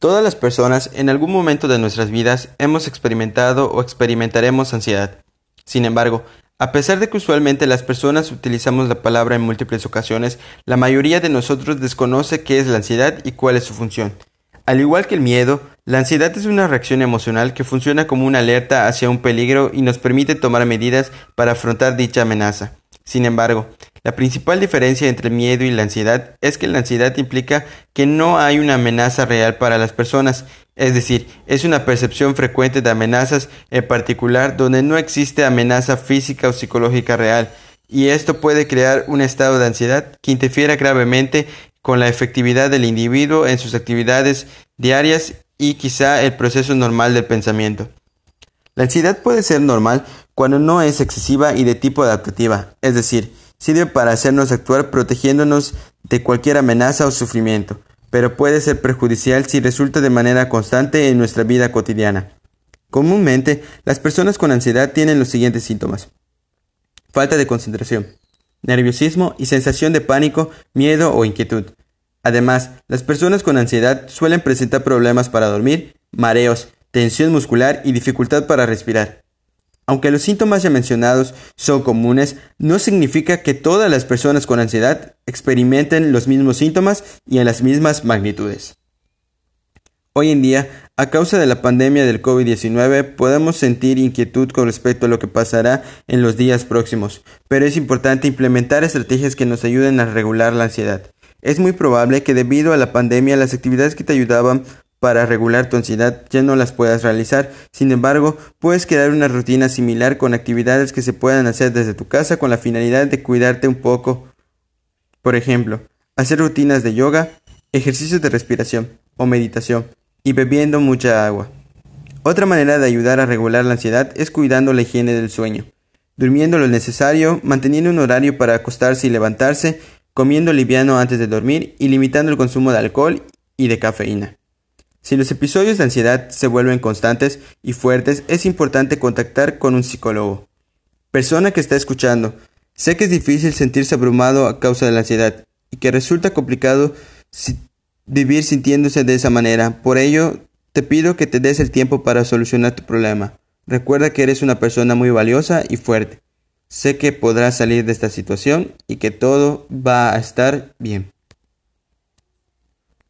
Todas las personas en algún momento de nuestras vidas hemos experimentado o experimentaremos ansiedad. Sin embargo, a pesar de que usualmente las personas utilizamos la palabra en múltiples ocasiones, la mayoría de nosotros desconoce qué es la ansiedad y cuál es su función. Al igual que el miedo, la ansiedad es una reacción emocional que funciona como una alerta hacia un peligro y nos permite tomar medidas para afrontar dicha amenaza. Sin embargo, la principal diferencia entre miedo y la ansiedad es que la ansiedad implica que no hay una amenaza real para las personas, es decir, es una percepción frecuente de amenazas en particular donde no existe amenaza física o psicológica real, y esto puede crear un estado de ansiedad que interfiera gravemente con la efectividad del individuo en sus actividades diarias y quizá el proceso normal del pensamiento. La ansiedad puede ser normal cuando no es excesiva y de tipo adaptativa, es decir, Sirve para hacernos actuar protegiéndonos de cualquier amenaza o sufrimiento, pero puede ser perjudicial si resulta de manera constante en nuestra vida cotidiana. Comúnmente, las personas con ansiedad tienen los siguientes síntomas. Falta de concentración, nerviosismo y sensación de pánico, miedo o inquietud. Además, las personas con ansiedad suelen presentar problemas para dormir, mareos, tensión muscular y dificultad para respirar. Aunque los síntomas ya mencionados son comunes, no significa que todas las personas con ansiedad experimenten los mismos síntomas y en las mismas magnitudes. Hoy en día, a causa de la pandemia del COVID-19, podemos sentir inquietud con respecto a lo que pasará en los días próximos, pero es importante implementar estrategias que nos ayuden a regular la ansiedad. Es muy probable que debido a la pandemia las actividades que te ayudaban para regular tu ansiedad ya no las puedas realizar. Sin embargo, puedes crear una rutina similar con actividades que se puedan hacer desde tu casa con la finalidad de cuidarte un poco. Por ejemplo, hacer rutinas de yoga, ejercicios de respiración o meditación y bebiendo mucha agua. Otra manera de ayudar a regular la ansiedad es cuidando la higiene del sueño, durmiendo lo necesario, manteniendo un horario para acostarse y levantarse, comiendo liviano antes de dormir y limitando el consumo de alcohol y de cafeína. Si los episodios de ansiedad se vuelven constantes y fuertes, es importante contactar con un psicólogo. Persona que está escuchando, sé que es difícil sentirse abrumado a causa de la ansiedad y que resulta complicado vivir sintiéndose de esa manera. Por ello, te pido que te des el tiempo para solucionar tu problema. Recuerda que eres una persona muy valiosa y fuerte. Sé que podrás salir de esta situación y que todo va a estar bien.